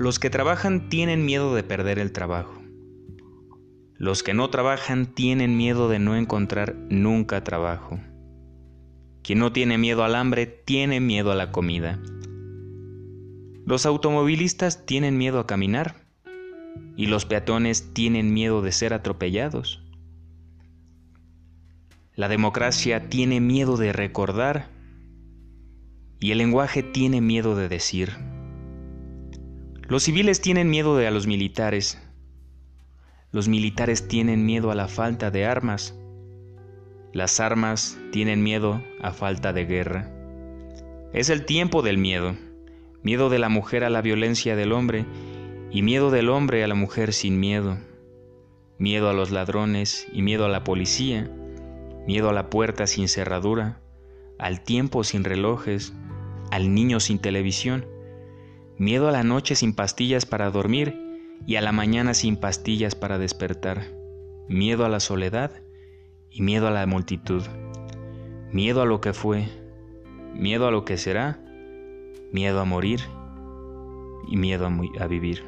Los que trabajan tienen miedo de perder el trabajo. Los que no trabajan tienen miedo de no encontrar nunca trabajo. Quien no tiene miedo al hambre tiene miedo a la comida. Los automovilistas tienen miedo a caminar y los peatones tienen miedo de ser atropellados. La democracia tiene miedo de recordar y el lenguaje tiene miedo de decir. Los civiles tienen miedo de a los militares. Los militares tienen miedo a la falta de armas. Las armas tienen miedo a falta de guerra. Es el tiempo del miedo. Miedo de la mujer a la violencia del hombre y miedo del hombre a la mujer sin miedo. Miedo a los ladrones y miedo a la policía. Miedo a la puerta sin cerradura, al tiempo sin relojes, al niño sin televisión miedo a la noche sin pastillas para dormir y a la mañana sin pastillas para despertar, miedo a la soledad y miedo a la multitud, miedo a lo que fue, miedo a lo que será, miedo a morir y miedo a, vivir.